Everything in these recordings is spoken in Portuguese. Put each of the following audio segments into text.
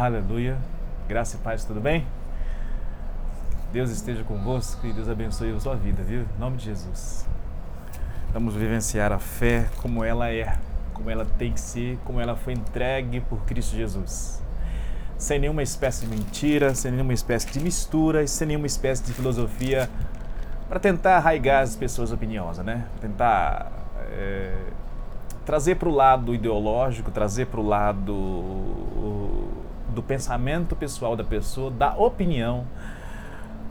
Aleluia. Graça e paz, tudo bem? Deus esteja convosco e Deus abençoe a sua vida, viu? Em nome de Jesus. Vamos vivenciar a fé como ela é, como ela tem que ser, como ela foi entregue por Cristo Jesus. Sem nenhuma espécie de mentira, sem nenhuma espécie de mistura, sem nenhuma espécie de filosofia para tentar arraigar as pessoas opiniosas, né? Tentar é, trazer para o lado ideológico, trazer para o lado do pensamento pessoal da pessoa, da opinião,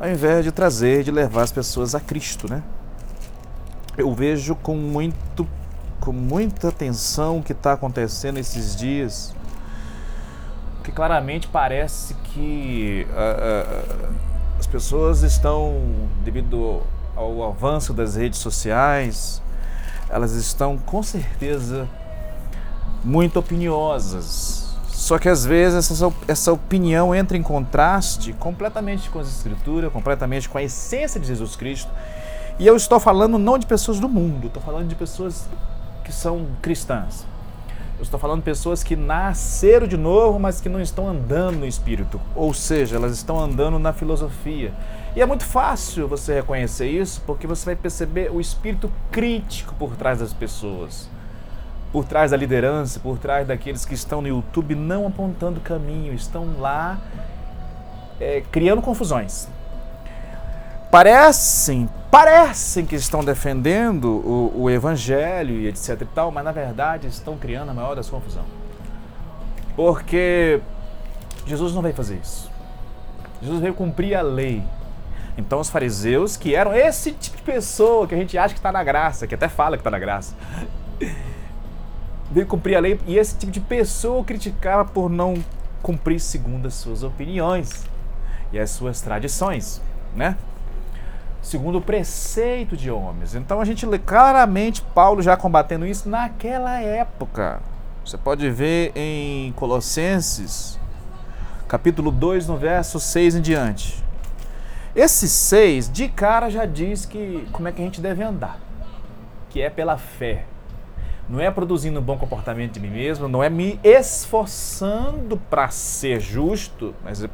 ao invés de trazer, de levar as pessoas a Cristo, né? Eu vejo com muito, com muita atenção o que está acontecendo esses dias, que claramente parece que uh, uh, as pessoas estão, devido ao avanço das redes sociais, elas estão com certeza muito opiniosas. Só que às vezes essa, essa opinião entra em contraste completamente com as escrituras, completamente com a essência de Jesus Cristo. E eu estou falando não de pessoas do mundo, estou falando de pessoas que são cristãs. Eu estou falando de pessoas que nasceram de novo, mas que não estão andando no espírito. Ou seja, elas estão andando na filosofia. E é muito fácil você reconhecer isso, porque você vai perceber o espírito crítico por trás das pessoas, por trás da liderança, por trás daqueles que estão no YouTube não apontando caminho, estão lá é, criando confusões. Parecem, parecem que estão defendendo o, o evangelho e etc e tal, mas na verdade estão criando a maior das confusões. Porque Jesus não veio fazer isso. Jesus veio cumprir a lei. Então os fariseus, que eram esse tipo de pessoa que a gente acha que está na graça, que até fala que está na graça, veio cumprir a lei e esse tipo de pessoa criticava por não cumprir segundo as suas opiniões e as suas tradições, né? Segundo o preceito de homens. Então a gente lê claramente Paulo já combatendo isso naquela época. Você pode ver em Colossenses, capítulo 2, no verso 6 em diante. Esse 6, de cara, já diz que como é que a gente deve andar. Que é pela fé. Não é produzindo um bom comportamento de mim mesmo, não é me esforçando para ser justo, mas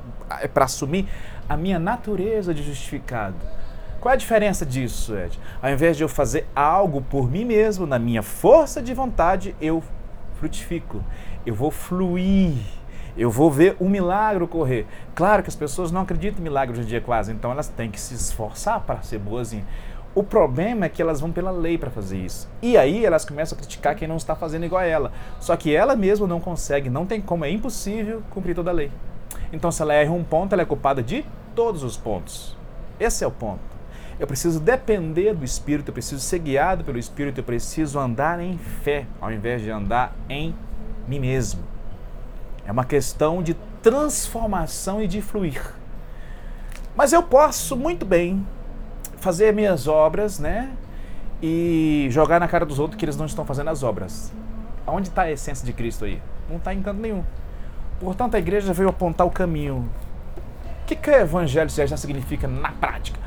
é para assumir a minha natureza de justificado. Qual é a diferença disso, Ed? Ao invés de eu fazer algo por mim mesmo, na minha força de vontade, eu frutifico. Eu vou fluir eu vou ver o milagre ocorrer. Claro que as pessoas não acreditam em milagre hoje em dia quase, então elas têm que se esforçar para ser boazinhas. O problema é que elas vão pela lei para fazer isso. E aí elas começam a criticar quem não está fazendo igual a ela. Só que ela mesma não consegue, não tem como, é impossível cumprir toda a lei. Então se ela erra um ponto, ela é culpada de todos os pontos. Esse é o ponto. Eu preciso depender do Espírito, eu preciso ser guiado pelo Espírito, eu preciso andar em fé, ao invés de andar em mim mesmo. É uma questão de transformação e de fluir. Mas eu posso muito bem fazer minhas obras, né? E jogar na cara dos outros que eles não estão fazendo as obras. Aonde está a essência de Cristo aí? Não está em canto nenhum. Portanto, a igreja veio apontar o caminho. O que, que o evangelho já significa na prática?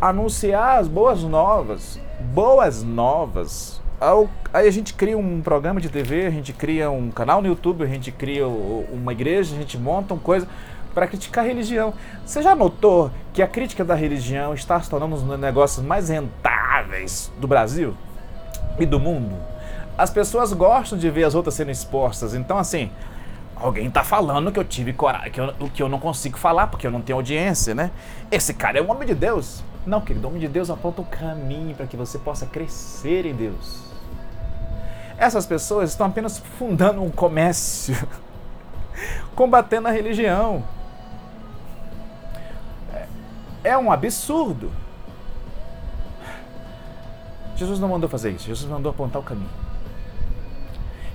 Anunciar as boas novas. Boas novas aí a gente cria um programa de TV, a gente cria um canal no YouTube, a gente cria uma igreja, a gente monta uma coisa para criticar a religião. Você já notou que a crítica da religião está se tornando um dos negócios mais rentáveis do Brasil e do mundo? As pessoas gostam de ver as outras sendo expostas. Então, assim, alguém está falando que eu tive coragem, que eu, que eu não consigo falar porque eu não tenho audiência, né? Esse cara é um homem de Deus. Não, querido, o homem de Deus aponta o caminho para que você possa crescer em Deus. Essas pessoas estão apenas fundando um comércio, combatendo a religião. É, um absurdo. Jesus não mandou fazer isso, Jesus mandou apontar o caminho.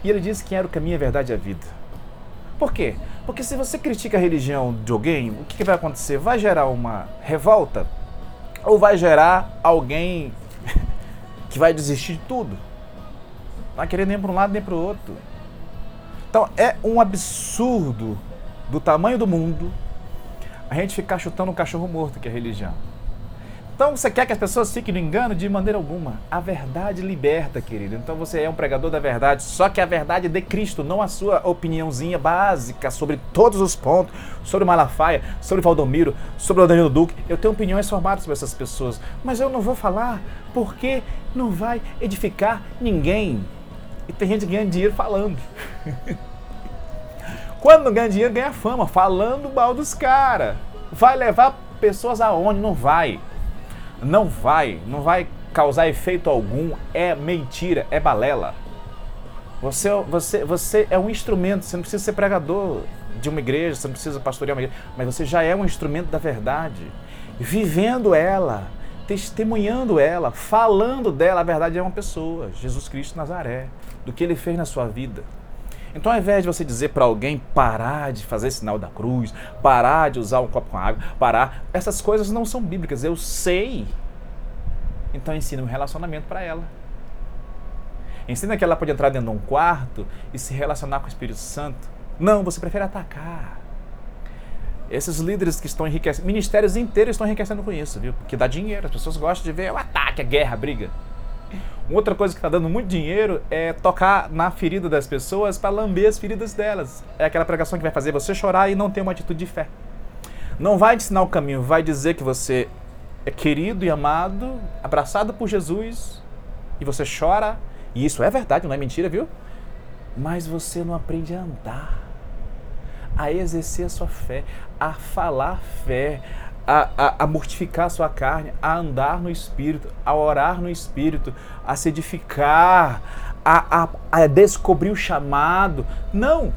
E ele disse que era o caminho, a verdade e a vida. Por quê? Porque se você critica a religião de alguém, o que vai acontecer? Vai gerar uma revolta? Ou vai gerar alguém que vai desistir de tudo? Não vai querer nem para um lado nem para o outro. Então é um absurdo do tamanho do mundo a gente ficar chutando um cachorro morto, que é religião. Então você quer que as pessoas fiquem no engano? De maneira alguma. A verdade liberta, querido. Então você é um pregador da verdade, só que a verdade é de Cristo, não a sua opiniãozinha básica sobre todos os pontos, sobre Malafaia, sobre Valdomiro, sobre o Danilo Duque. Eu tenho opiniões formadas sobre essas pessoas, mas eu não vou falar porque não vai edificar ninguém. E tem gente ganhando dinheiro falando. Quando ganha dinheiro, ganha fama, falando mal dos caras. Vai levar pessoas aonde? Não vai. Não vai, não vai causar efeito algum, é mentira, é balela. Você, você, você é um instrumento, você não precisa ser pregador de uma igreja, você não precisa pastorear uma igreja, mas você já é um instrumento da verdade. Vivendo ela, testemunhando ela, falando dela, a verdade é uma pessoa, Jesus Cristo Nazaré, do que ele fez na sua vida. Então, ao invés de você dizer para alguém parar de fazer sinal da cruz, parar de usar um copo com água, parar, essas coisas não são bíblicas, eu sei. Então, ensina um relacionamento para ela. Ensina que ela pode entrar dentro de um quarto e se relacionar com o Espírito Santo. Não, você prefere atacar. Esses líderes que estão enriquecendo, ministérios inteiros estão enriquecendo com isso, viu? Porque dá dinheiro, as pessoas gostam de ver o ataque, a guerra, a briga. Outra coisa que está dando muito dinheiro é tocar na ferida das pessoas para lamber as feridas delas. É aquela pregação que vai fazer você chorar e não ter uma atitude de fé. Não vai te ensinar o caminho, vai dizer que você é querido e amado, abraçado por Jesus, e você chora, e isso é verdade, não é mentira, viu? Mas você não aprende a andar, a exercer a sua fé, a falar fé, a, a, a, mortificar a sua carne, a andar no Espírito, a orar no Espírito, a se edificar, a, a, a descobrir o chamado. Não!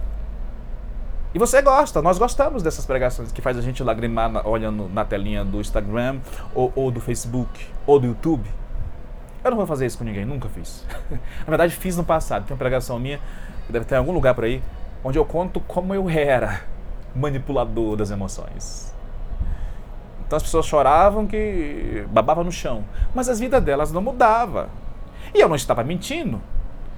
E você gosta, nós gostamos dessas pregações que faz a gente lagrimar na, olhando na telinha do Instagram, ou, ou do Facebook, ou do YouTube. Eu não vou fazer isso com ninguém, nunca fiz. na verdade, fiz no passado. Tem uma pregação minha, que deve ter em algum lugar por aí, onde eu conto como eu era manipulador das emoções. Então as pessoas choravam que babava no chão, mas as vidas delas não mudava. E eu não estava mentindo.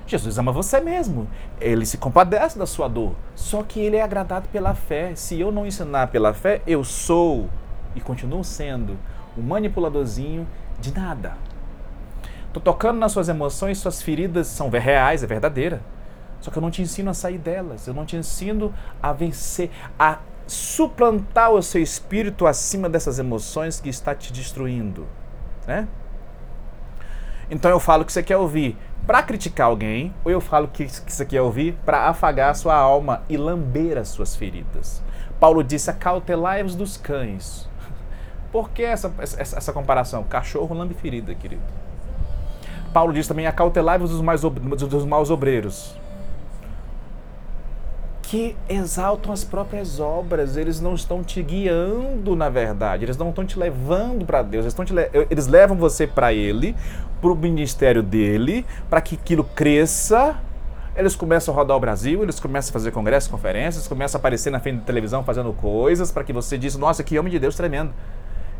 Jesus ama você mesmo. Ele se compadece da sua dor. Só que ele é agradado pela fé. Se eu não ensinar pela fé, eu sou e continuo sendo um manipuladorzinho de nada. Estou tocando nas suas emoções, suas feridas são reais, é verdadeira. Só que eu não te ensino a sair delas. Eu não te ensino a vencer, a suplantar o seu espírito acima dessas emoções que está te destruindo, né? Então eu falo que você quer ouvir para criticar alguém, ou eu falo que, você quer ouvir para afagar a sua alma e lamber as suas feridas. Paulo disse: acautelai-vos dos cães. Por que essa, essa, essa comparação? Cachorro lambe ferida, querido. Paulo diz também: acautelai-vos dos, mais, dos maus obreiros que exaltam as próprias obras, eles não estão te guiando na verdade, eles não estão te levando para Deus, eles, le eles levam você para Ele, para o ministério dele, para que aquilo cresça. Eles começam a rodar o Brasil, eles começam a fazer congressos, conferências, começam a aparecer na frente da televisão fazendo coisas para que você diz, nossa, que homem de Deus tremendo.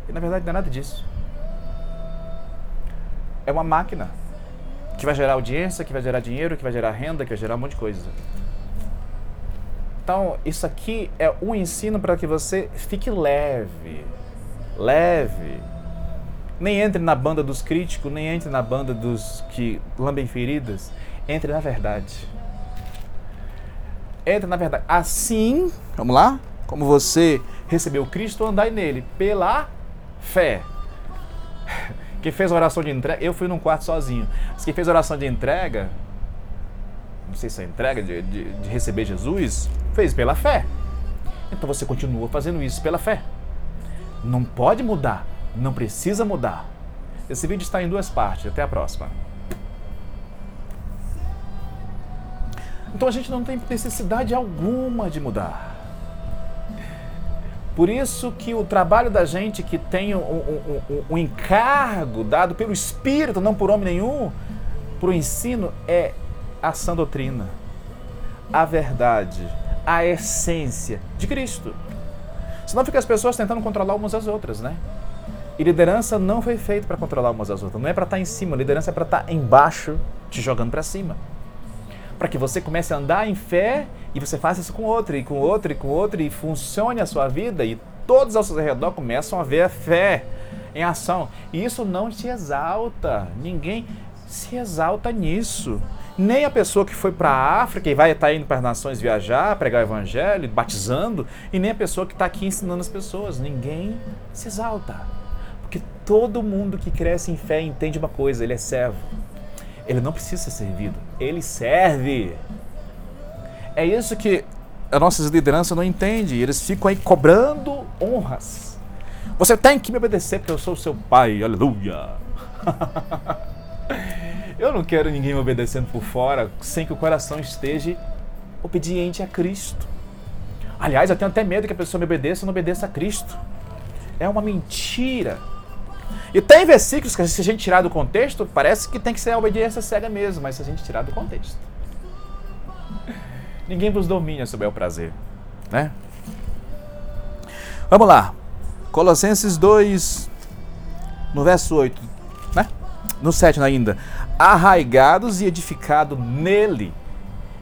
E na verdade não é nada disso. É uma máquina que vai gerar audiência, que vai gerar dinheiro, que vai gerar renda, que vai gerar um monte de coisa. Então, isso aqui é um ensino para que você fique leve. Leve. Nem entre na banda dos críticos, nem entre na banda dos que lambem feridas. Entre na verdade. Entre na verdade. Assim, vamos lá? Como você recebeu Cristo, andai nele pela fé. Quem fez oração de entrega, eu fui num quarto sozinho. Mas quem fez oração de entrega, não sei se é entrega de, de, de receber Jesus, fez pela fé. Então você continua fazendo isso pela fé. Não pode mudar, não precisa mudar. Esse vídeo está em duas partes. Até a próxima. Então a gente não tem necessidade alguma de mudar. Por isso que o trabalho da gente que tem um, um, um, um encargo dado pelo Espírito, não por homem nenhum, para o ensino, é a sã doutrina, a verdade, a essência de Cristo. Senão fica as pessoas tentando controlar umas às outras, né? E liderança não foi feita para controlar umas às outras. Não é para estar tá em cima, liderança é para estar tá embaixo, te jogando para cima. Para que você comece a andar em fé e você faça isso com outro, e com outro, e com outro, e funcione a sua vida, e todos ao seu redor começam a ver a fé. em ação. E isso não te exalta. Ninguém se exalta nisso. Nem a pessoa que foi para a África e vai estar tá indo para as nações viajar, pregar o evangelho, batizando, e nem a pessoa que está aqui ensinando as pessoas. Ninguém se exalta. Porque todo mundo que cresce em fé entende uma coisa: ele é servo. Ele não precisa ser servido, ele serve. É isso que as nossas lideranças não entendem. Eles ficam aí cobrando honras. Você tem que me obedecer porque eu sou seu pai. Aleluia. Eu não quero ninguém me obedecendo por fora sem que o coração esteja obediente a Cristo. Aliás, eu tenho até medo que a pessoa me obedeça e não obedeça a Cristo. É uma mentira. E tem versículos que, se a gente tirar do contexto, parece que tem que ser a obediência cega mesmo, mas se a gente tirar do contexto. Ninguém vos domina sobre o prazer, né? Vamos lá. Colossenses 2, no verso 8, né? No 7 ainda arraigados e edificados nele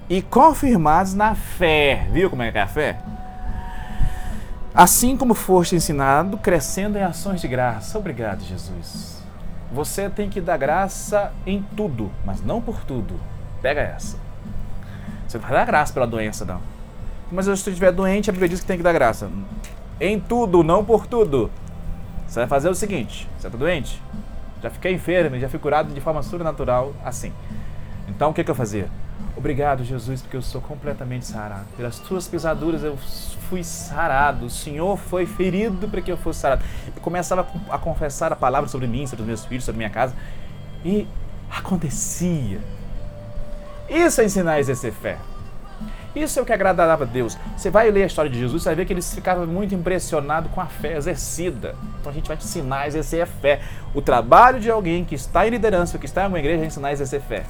e confirmados na fé. Viu como é que é a fé? Assim como foste ensinado, crescendo em ações de graça. Obrigado, Jesus. Você tem que dar graça em tudo, mas não por tudo. Pega essa. Você não vai dar graça pela doença, não. Mas se eu estiver doente, a Bíblia diz que tem que dar graça. Em tudo, não por tudo. Você vai fazer o seguinte: você está doente? Já fiquei enfermo, já fui curado de forma sobrenatural assim. Então o que, que eu fazia? Obrigado, Jesus, porque eu sou completamente sarado. Pelas tuas pisaduras eu fui sarado. O Senhor foi ferido para que eu fosse sarado. Eu começava a confessar a palavra sobre mim, sobre os meus filhos, sobre minha casa. E acontecia. Isso é ensinar a exercer fé. Isso é o que agradava a Deus. Você vai ler a história de Jesus, você vai ver que ele ficava muito impressionado com a fé exercida. Então a gente vai te ensinar a exercer a fé. O trabalho de alguém que está em liderança, que está em uma igreja, é ensinar a exercer fé.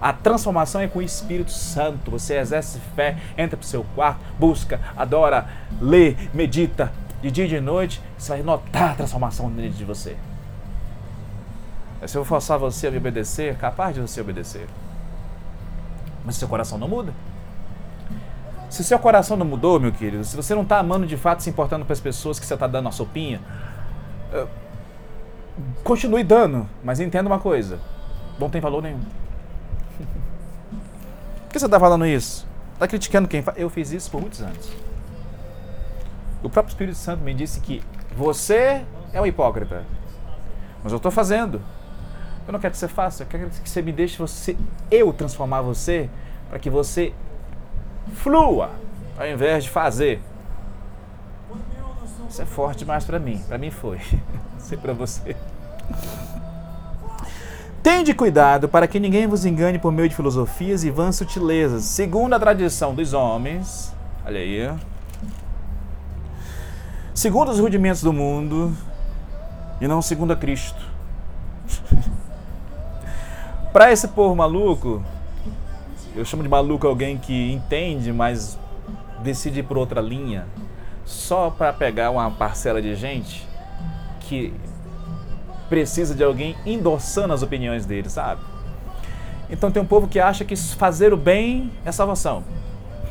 A transformação é com o Espírito Santo. Você exerce fé, entra para o seu quarto, busca, adora, lê, medita de dia e de noite. Você vai notar a transformação dentro de você. Se eu forçar você a me obedecer, é capaz de você obedecer. Mas seu coração não muda. Se seu coração não mudou, meu querido, se você não está amando de fato, se importando para as pessoas que você está dando a sopinha, uh, continue dando, mas entenda uma coisa: não tem valor nenhum. Por que você está falando isso? Está criticando quem faz? Eu fiz isso por muitos anos. O próprio Espírito Santo me disse que você é um hipócrita, mas eu estou fazendo. Eu não quero que você faça, eu quero que você me deixe você, eu transformar você para que você flua ao invés de fazer. Isso é forte demais para mim. Para mim foi. Sei para você. Tende cuidado para que ninguém vos engane por meio de filosofias e vãs sutilezas, segundo a tradição dos homens. Olha aí. Segundo os rudimentos do mundo e não segundo a Cristo. para esse povo maluco, eu chamo de maluco alguém que entende, mas decide ir por outra linha, só para pegar uma parcela de gente que precisa de alguém endossando as opiniões dele, sabe? Então tem um povo que acha que fazer o bem é salvação.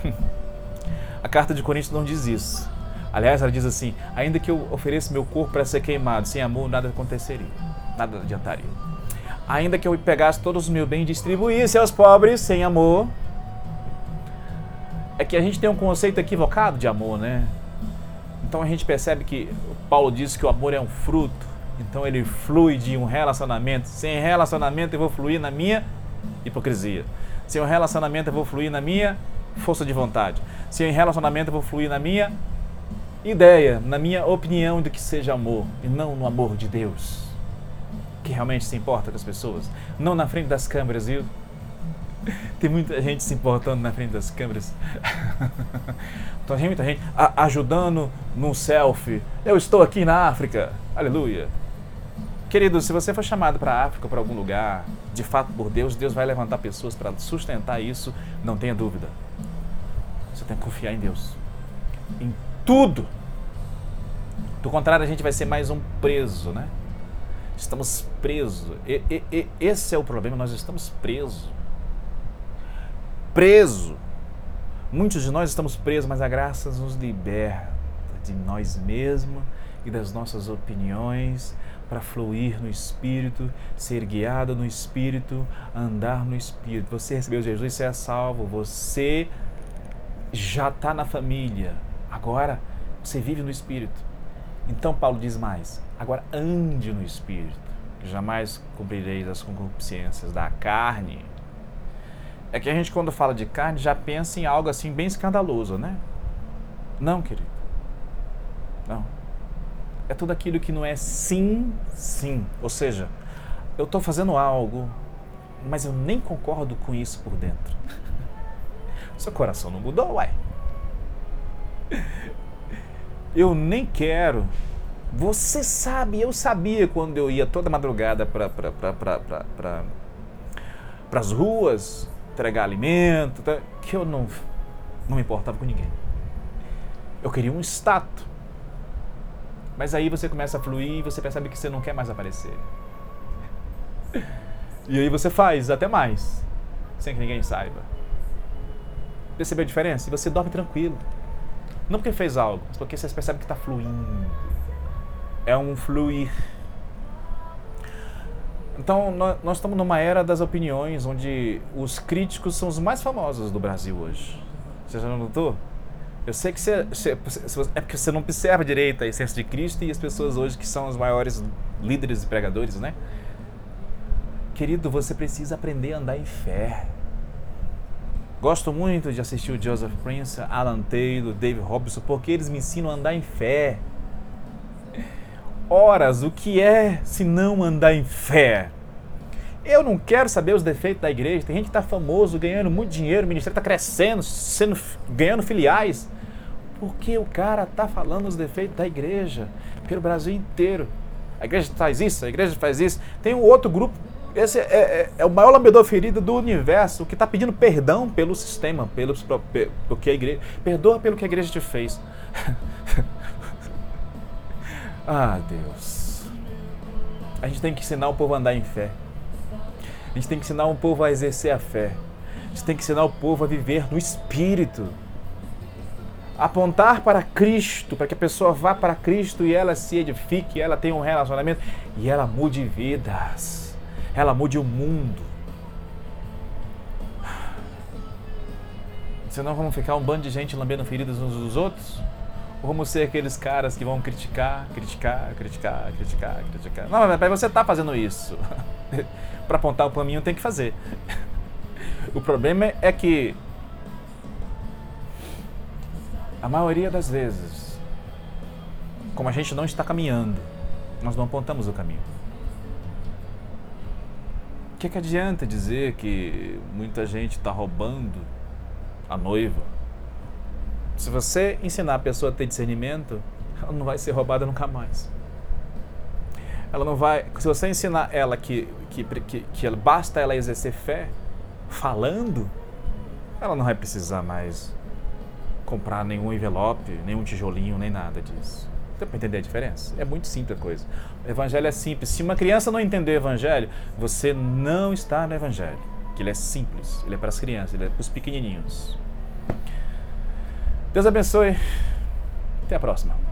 A carta de Coríntios não diz isso. Aliás, ela diz assim: ainda que eu ofereça meu corpo para ser queimado, sem amor nada aconteceria, nada adiantaria ainda que eu pegasse todos os meus bens e distribuísse aos pobres sem amor. É que a gente tem um conceito equivocado de amor, né? Então a gente percebe que Paulo diz que o amor é um fruto, então ele flui de um relacionamento. Sem relacionamento eu vou fluir na minha hipocrisia. Sem um relacionamento eu vou fluir na minha força de vontade. Sem relacionamento eu vou fluir na minha ideia, na minha opinião de que seja amor e não no amor de Deus que realmente se importa com as pessoas. Não na frente das câmeras, viu? Tem muita gente se importando na frente das câmeras. então, tem muita gente ajudando num selfie. Eu estou aqui na África. Aleluia. Querido, se você for chamado para a África, para algum lugar, de fato por Deus, Deus vai levantar pessoas para sustentar isso, não tenha dúvida. Você tem que confiar em Deus. Em tudo. Do contrário, a gente vai ser mais um preso, né? Estamos presos. E, e, e, esse é o problema, nós estamos presos. Preso. Muitos de nós estamos presos, mas a graça nos liberta de nós mesmos e das nossas opiniões para fluir no Espírito, ser guiado no Espírito, andar no Espírito. Você recebeu Jesus, você é salvo, você já está na família, agora você vive no Espírito. Então Paulo diz mais: agora ande no Espírito, que jamais cumprireis as concupiscências da carne. É que a gente, quando fala de carne, já pensa em algo assim bem escandaloso, né? Não, querido. Não. É tudo aquilo que não é sim, sim. Ou seja, eu estou fazendo algo, mas eu nem concordo com isso por dentro. Seu coração não mudou, uai. Eu nem quero. Você sabe, eu sabia quando eu ia toda madrugada para pra, as ruas entregar alimento, tá, que eu não, não me importava com ninguém. Eu queria um status. Mas aí você começa a fluir e você percebe que você não quer mais aparecer. E aí você faz até mais, sem que ninguém saiba. Percebeu a diferença? E você dorme tranquilo. Não porque fez algo, mas porque você percebe que está fluindo. É um fluir. Então, nós estamos numa era das opiniões, onde os críticos são os mais famosos do Brasil hoje. Você já notou? Eu sei que você, você, é porque você não observa direito a essência de Cristo e as pessoas hoje que são os maiores líderes e pregadores, né? Querido, você precisa aprender a andar em fé. Gosto muito de assistir o Joseph Prince, Alan Taylor, Dave Robson, porque eles me ensinam a andar em fé. Horas, o que é se não andar em fé? Eu não quero saber os defeitos da igreja. Tem gente que está famoso, ganhando muito dinheiro, o ministério está crescendo, sendo, ganhando filiais. Porque o cara está falando os defeitos da igreja pelo Brasil inteiro. A igreja faz isso, a igreja faz isso. Tem um outro grupo, esse é, é, é o maior lambedor ferido do universo, que está pedindo perdão pelo sistema, pelo, pelo que a igreja. Perdoa pelo que a igreja te fez. ah, Deus. A gente tem que ensinar o povo a andar em fé. A gente tem que ensinar o povo a exercer a fé. A gente tem que ensinar o povo a viver no espírito apontar para Cristo, para que a pessoa vá para Cristo e ela se edifique, ela tenha um relacionamento e ela mude vidas, ela mude o mundo. Senão vamos ficar um bando de gente lambendo feridas uns dos outros? Ou vamos ser aqueles caras que vão criticar, criticar, criticar, criticar, criticar? Não, mas você está fazendo isso. para apontar o caminho tem que fazer. O problema é que a maioria das vezes, como a gente não está caminhando, nós não apontamos o caminho. O que, que adianta dizer que muita gente está roubando a noiva? Se você ensinar a pessoa a ter discernimento, ela não vai ser roubada nunca mais. Ela não vai. Se você ensinar ela que, que, que, que basta ela exercer fé, falando, ela não vai precisar mais comprar nenhum envelope, nenhum tijolinho, nem nada disso. Dá para entender a diferença? É muito simples a coisa. O evangelho é simples. Se uma criança não entender o evangelho, você não está no evangelho. Que ele é simples, ele é para as crianças, ele é para os pequenininhos. Deus abençoe. Até a próxima.